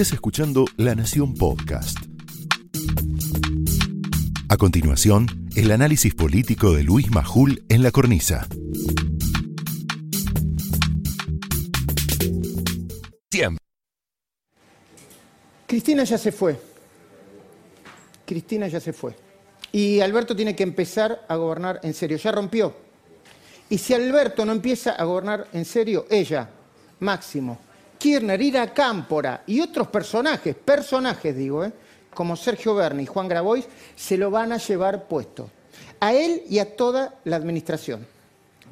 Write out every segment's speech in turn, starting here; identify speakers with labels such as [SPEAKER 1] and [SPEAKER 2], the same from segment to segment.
[SPEAKER 1] Estás escuchando La Nación Podcast. A continuación, el análisis político de Luis Majul en la cornisa. Siempre.
[SPEAKER 2] Cristina ya se fue. Cristina ya se fue. Y Alberto tiene que empezar a gobernar en serio. Ya rompió. Y si Alberto no empieza a gobernar en serio, ella, Máximo, Kirchner, Ira Cámpora y otros personajes, personajes digo, ¿eh? como Sergio Berni y Juan Grabois, se lo van a llevar puesto. A él y a toda la administración.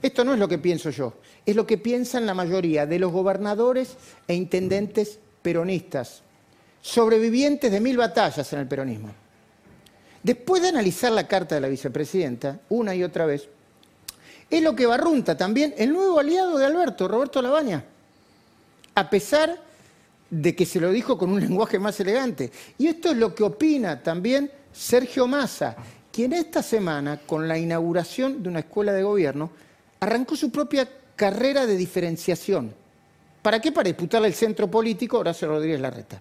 [SPEAKER 2] Esto no es lo que pienso yo, es lo que piensan la mayoría de los gobernadores e intendentes peronistas, sobrevivientes de mil batallas en el peronismo. Después de analizar la carta de la vicepresidenta, una y otra vez, es lo que barrunta también el nuevo aliado de Alberto, Roberto Labaña a pesar de que se lo dijo con un lenguaje más elegante. Y esto es lo que opina también Sergio Massa, quien esta semana, con la inauguración de una escuela de gobierno, arrancó su propia carrera de diferenciación. ¿Para qué? Para disputarle el centro político Horacio Rodríguez Larreta.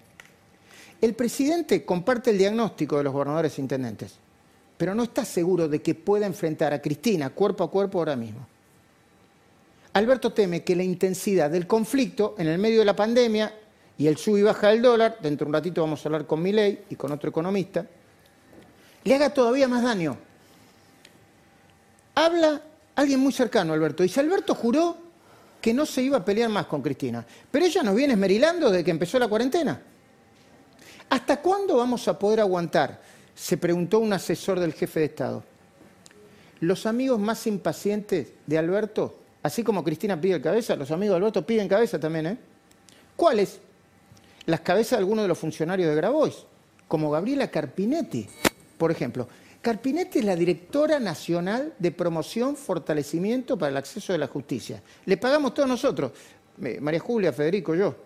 [SPEAKER 2] El presidente comparte el diagnóstico de los gobernadores e intendentes, pero no está seguro de que pueda enfrentar a Cristina cuerpo a cuerpo ahora mismo. Alberto teme que la intensidad del conflicto en el medio de la pandemia y el sub y baja del dólar, dentro de un ratito vamos a hablar con Milei y con otro economista, le haga todavía más daño. Habla alguien muy cercano, Alberto. Dice, Alberto juró que no se iba a pelear más con Cristina, pero ella nos viene esmerilando desde que empezó la cuarentena. ¿Hasta cuándo vamos a poder aguantar? Se preguntó un asesor del jefe de Estado. Los amigos más impacientes de Alberto Así como Cristina pide cabeza, los amigos de Alberto piden cabeza también, ¿eh? ¿Cuáles? Las cabezas de algunos de los funcionarios de Grabois, como Gabriela Carpinetti, por ejemplo. Carpinetti es la directora nacional de promoción, fortalecimiento para el acceso de la justicia. Le pagamos todos nosotros, María Julia, Federico, yo.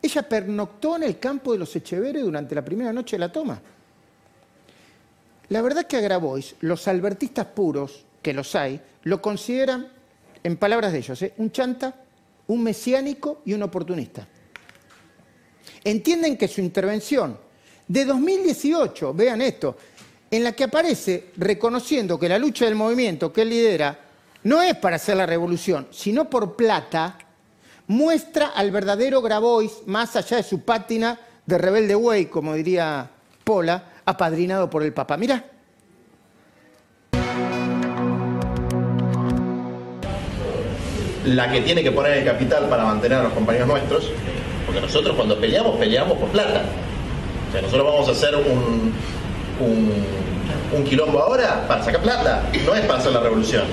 [SPEAKER 2] Ella pernoctó en el campo de los Echeveres durante la primera noche de la toma. La verdad es que a Grabois, los albertistas puros, que los hay, lo consideran en palabras de ellos, ¿eh? un chanta, un mesiánico y un oportunista. Entienden que su intervención de 2018, vean esto, en la que aparece reconociendo que la lucha del movimiento que él lidera no es para hacer la revolución, sino por plata, muestra al verdadero Grabois, más allá de su pátina de rebelde güey, como diría Pola, apadrinado por el Papa. Mira.
[SPEAKER 3] La que tiene que poner el capital para mantener a los compañeros nuestros, porque nosotros cuando peleamos, peleamos por plata. O sea, nosotros vamos a hacer un, un, quilombo ahora para sacar plata, no es para hacer la revolución.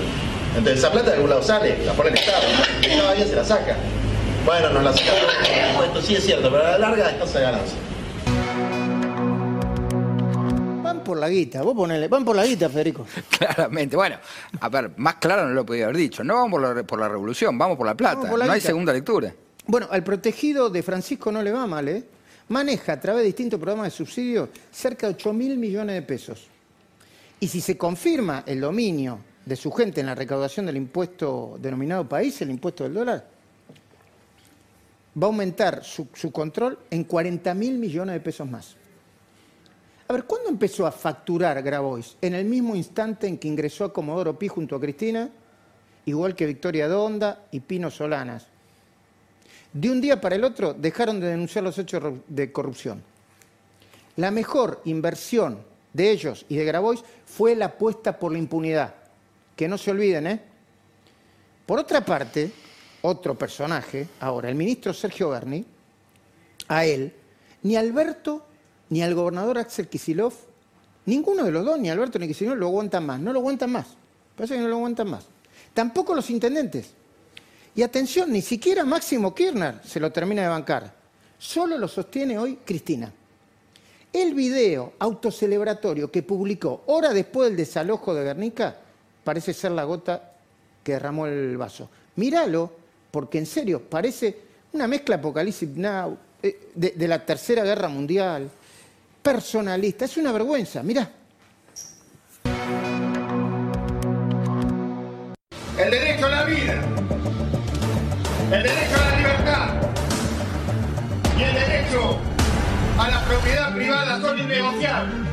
[SPEAKER 3] Entonces esa plata de algún lado sale, la pone el Estado, y cada día se la saca. Bueno, nos la saca esto sí es cierto, pero a la larga es cosa de ganancia
[SPEAKER 2] por la guita, vos ponele, van por la guita, Federico.
[SPEAKER 4] Claramente, bueno, a ver, más claro no lo podía haber dicho. No vamos por la, revolución, vamos por la plata. no hay segunda lectura.
[SPEAKER 2] Bueno, al protegido de Francisco no le va mal, ¿eh? Maneja a través de distintos programas de subsidio cerca de 8 mil millones de pesos. Y si se confirma el dominio de su gente en la recaudación del impuesto denominado país, el impuesto del dólar, va a aumentar su, su control en 40 mil millones de pesos más. A ver, ¿cuándo empezó a facturar Grabois? En el mismo instante en que ingresó a Comodoro Pi junto a Cristina, igual que Victoria Donda y Pino Solanas. De un día para el otro dejaron de denunciar los hechos de corrupción. La mejor inversión de ellos y de Grabois fue la apuesta por la impunidad. Que no se olviden, ¿eh? Por otra parte, otro personaje, ahora, el ministro Sergio Berni, a él, ni Alberto ni al gobernador Axel Kisilov, ninguno de los dos, ni Alberto ni Kisilov, lo aguantan más. No lo aguantan más. Parece que no lo aguantan más. Tampoco los intendentes. Y atención, ni siquiera Máximo Kirchner se lo termina de bancar. Solo lo sostiene hoy Cristina. El video autocelebratorio que publicó hora después del desalojo de Guernica parece ser la gota que derramó el vaso. Míralo, porque en serio parece una mezcla Apocalipsis Now, eh, de la Tercera Guerra Mundial, personalista. Es una vergüenza, mira.
[SPEAKER 5] El derecho a la vida, el derecho a la libertad y el derecho a la propiedad privada son innegociables.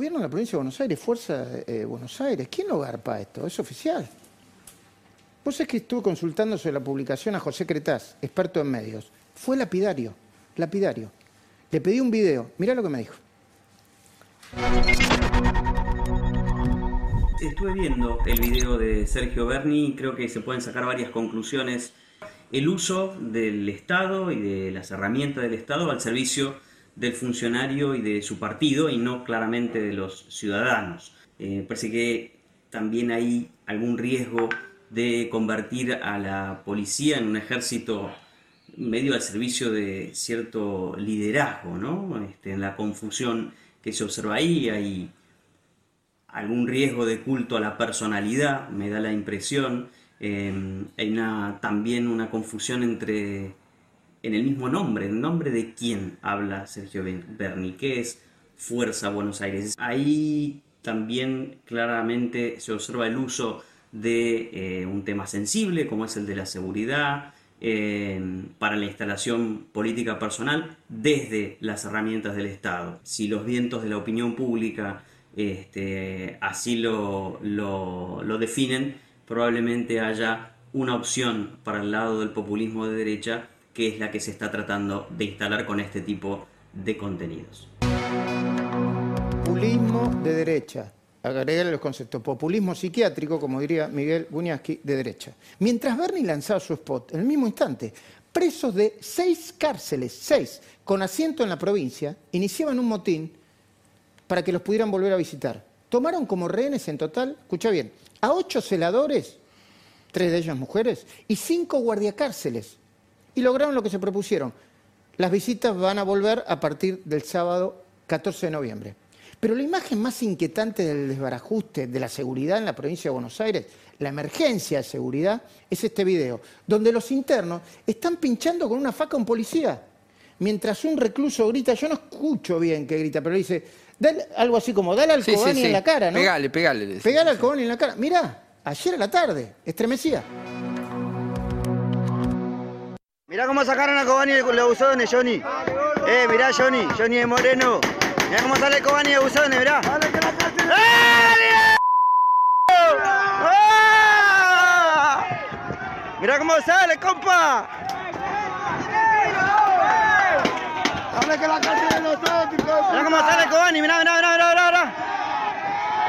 [SPEAKER 2] La provincia de Buenos Aires, Fuerza eh, Buenos Aires. ¿Quién lo garpa esto? Es oficial. Vos es que estuve consultando sobre la publicación a José Cretaz, experto en medios. Fue lapidario, lapidario. Le pedí un video. Mirá lo que me dijo.
[SPEAKER 6] Estuve viendo el video de Sergio Berni y creo que se pueden sacar varias conclusiones. El uso del Estado y de las herramientas del Estado al servicio del funcionario y de su partido y no claramente de los ciudadanos. Eh, parece que también hay algún riesgo de convertir a la policía en un ejército medio al servicio de cierto liderazgo, ¿no? Este, en la confusión que se observa ahí hay algún riesgo de culto a la personalidad, me da la impresión. Eh, hay también una confusión entre en el mismo nombre, en nombre de quién habla Sergio Berni, Fuerza Buenos Aires. Ahí también claramente se observa el uso de eh, un tema sensible como es el de la seguridad eh, para la instalación política personal desde las herramientas del Estado. Si los vientos de la opinión pública este, así lo definen, probablemente haya una opción para el lado del populismo de derecha que es la que se está tratando de instalar con este tipo de contenidos.
[SPEAKER 2] Populismo de derecha. Agregarle los conceptos. Populismo psiquiátrico, como diría Miguel Buñaski, de derecha. Mientras Bernie lanzaba su spot, en el mismo instante, presos de seis cárceles, seis, con asiento en la provincia, iniciaban un motín para que los pudieran volver a visitar. Tomaron como rehenes en total, escucha bien, a ocho celadores, tres de ellas mujeres, y cinco guardiacárceles y lograron lo que se propusieron. Las visitas van a volver a partir del sábado 14 de noviembre. Pero la imagen más inquietante del desbarajuste de la seguridad en la provincia de Buenos Aires, la emergencia de seguridad, es este video, donde los internos están pinchando con una faca a un policía. Mientras un recluso grita, yo no escucho bien que grita, pero dice, algo así como, dale al Cobani en la cara, ¿no?
[SPEAKER 4] Pegale, pegale.
[SPEAKER 2] Pegale al Cobani en la cara. Mirá, ayer a la tarde, estremecía.
[SPEAKER 7] Mirá cómo sacaron a Cobani de los buzones, Johnny. Eh, mirá, Johnny, Johnny de Moreno. Mirá cómo sale Cobani de buzones, mirá. ¡Dale, que la ¡Ah! Mirá cómo sale, compa. Dale que la de nosotros. Mirá cómo sale Cobani, mirá, mirá, mirá, mirá, mirá.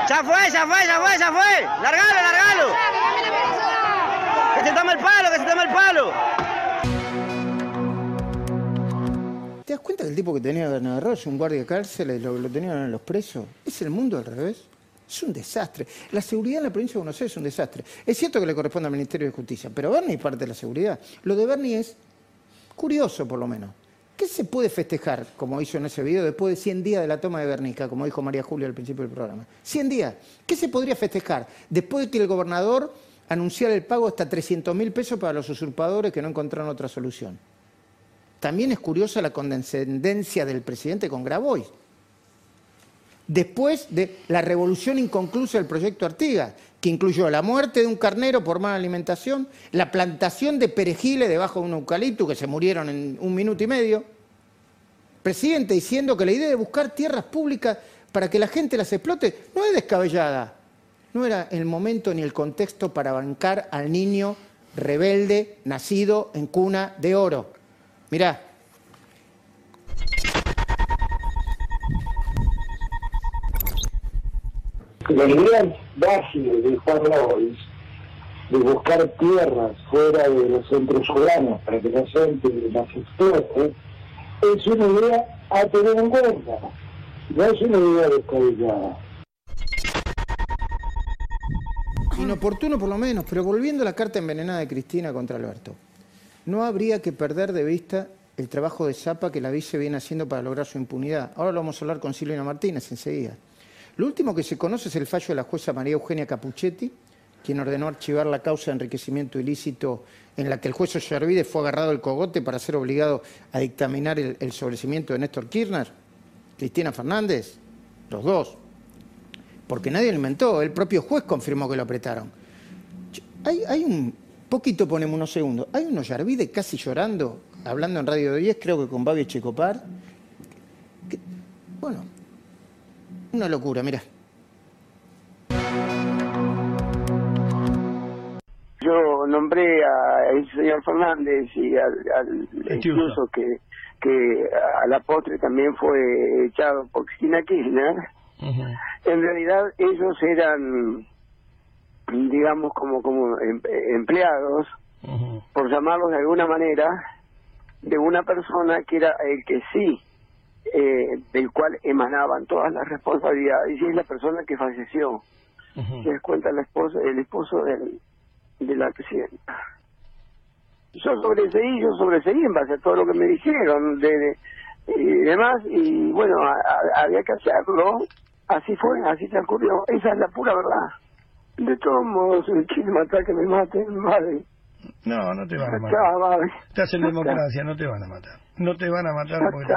[SPEAKER 7] Ya fue, ya fue, ya fue, ya fue. Largalo, largalo. Que se tome el palo, que se tome el palo.
[SPEAKER 2] ¿Te das cuenta que el tipo que tenía Bernardo es un guardia de cárcel y lo, lo tenían en los presos? ¿Es el mundo al revés? Es un desastre. La seguridad en la provincia de Buenos Aires es un desastre. Es cierto que le corresponde al Ministerio de Justicia, pero Bernie es parte de la seguridad. Lo de Bernie es curioso, por lo menos. ¿Qué se puede festejar, como hizo en ese video, después de 100 días de la toma de Bernica, como dijo María Julia al principio del programa? 100 días. ¿Qué se podría festejar después de que el gobernador anunciara el pago hasta 300 mil pesos para los usurpadores que no encontraron otra solución? También es curiosa la condescendencia del presidente con Grabois. Después de la revolución inconclusa del proyecto Artigas, que incluyó la muerte de un carnero por mala alimentación, la plantación de perejiles debajo de un eucalipto que se murieron en un minuto y medio. Presidente diciendo que la idea de buscar tierras públicas para que la gente las explote no es descabellada. No era el momento ni el contexto para bancar al niño rebelde nacido en cuna de oro. Mirá.
[SPEAKER 8] La idea básica de Juan Lois de buscar tierras fuera de los centros urbanos para que la gente las explote, es una idea a tener en cuenta. No es una idea descabellada.
[SPEAKER 2] Inoportuno por lo menos, pero volviendo a la carta envenenada de Cristina contra Alberto, no habría que perder de vista el trabajo de Zapa que la vice viene haciendo para lograr su impunidad. Ahora lo vamos a hablar con Silvina Martínez enseguida. Lo último que se conoce es el fallo de la jueza María Eugenia Capuchetti, quien ordenó archivar la causa de enriquecimiento ilícito en la que el juez Ollarvide fue agarrado el cogote para ser obligado a dictaminar el, sobrecimiento de Néstor Kirchner, Cristina Fernández, los dos. Porque nadie lo inventó, el propio juez confirmó que lo apretaron. Hay un poquito, ponemos unos segundos, hay un Ollarvide casi llorando, hablando en Radio 10, creo que con Babi Checopar. Que, bueno, una locura, mira.
[SPEAKER 8] Yo nombré al señor Fernández y al, incluso que, que a la postre también fue echado por Cristina Kirchner. En realidad ellos eran, digamos, como, como em, empleados, por llamarlos de alguna manera, de una persona que era el que sí, eh, del cual emanaban todas las responsabilidades, y es la persona que falleció. Se les cuenta el esposo, el esposo del, de la presidenta. Yo sobreseí, yo sobreseí en base a todo lo que me dijeron de, y demás, y bueno, había que hacerlo, así fue, así transcurrió, esa es la pura verdad. De todos modos, el quiere matar que me maten, madre.
[SPEAKER 9] No, no te van a matar. Estás en democracia, no te van a matar. No te van a matar porque...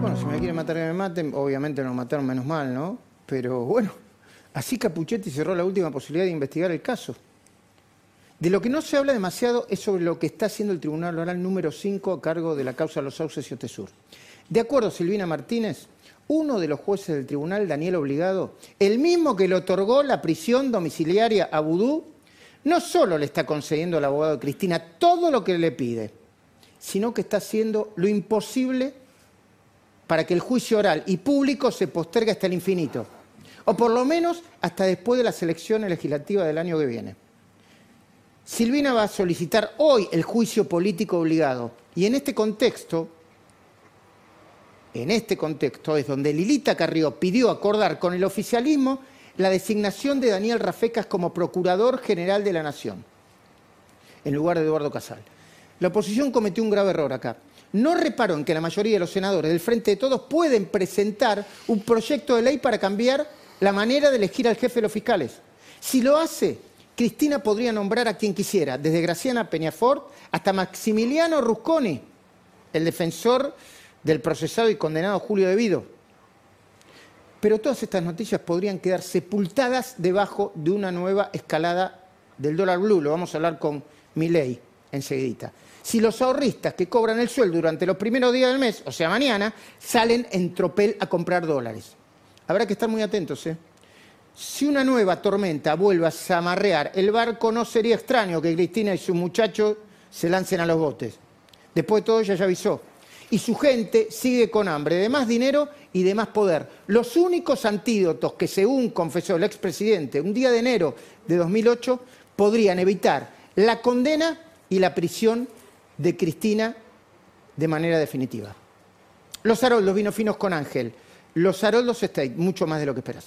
[SPEAKER 2] Bueno, si me quieren matar que me maten, obviamente no mataron menos mal, ¿no? Pero bueno, Así Capuchetti cerró la última posibilidad de investigar el caso. De lo que no se habla demasiado es sobre lo que está haciendo el Tribunal Oral número 5 a cargo de la causa de los sauces y Otesur. De acuerdo Silvina Martínez, uno de los jueces del tribunal, Daniel Obligado, el mismo que le otorgó la prisión domiciliaria a Vudú, no solo le está concediendo al abogado de Cristina todo lo que le pide, sino que está haciendo lo imposible para que el juicio oral y público se postergue hasta el infinito o por lo menos hasta después de las elecciones legislativas del año que viene. Silvina va a solicitar hoy el juicio político obligado y en este contexto, en este contexto es donde Lilita Carrió pidió acordar con el oficialismo la designación de Daniel Rafecas como Procurador General de la Nación, en lugar de Eduardo Casal. La oposición cometió un grave error acá. No reparó en que la mayoría de los senadores del Frente de Todos pueden presentar un proyecto de ley para cambiar la manera de elegir al jefe de los fiscales. Si lo hace, Cristina podría nombrar a quien quisiera, desde Graciana Peñafort hasta Maximiliano Rusconi, el defensor del procesado y condenado Julio Devido. Pero todas estas noticias podrían quedar sepultadas debajo de una nueva escalada del dólar blue. Lo vamos a hablar con Milei enseguida. Si los ahorristas que cobran el sueldo durante los primeros días del mes, o sea, mañana, salen en tropel a comprar dólares. Habrá que estar muy atentos. ¿eh? Si una nueva tormenta vuelve a zamarrear el barco, no sería extraño que Cristina y sus muchachos se lancen a los botes. Después de todo, ella ya avisó. Y su gente sigue con hambre de más dinero y de más poder. Los únicos antídotos que, según confesó el expresidente un día de enero de 2008, podrían evitar la condena y la prisión de Cristina de manera definitiva. Los Haroldos vino finos con Ángel. Los Haroldos State, mucho más de lo que esperas.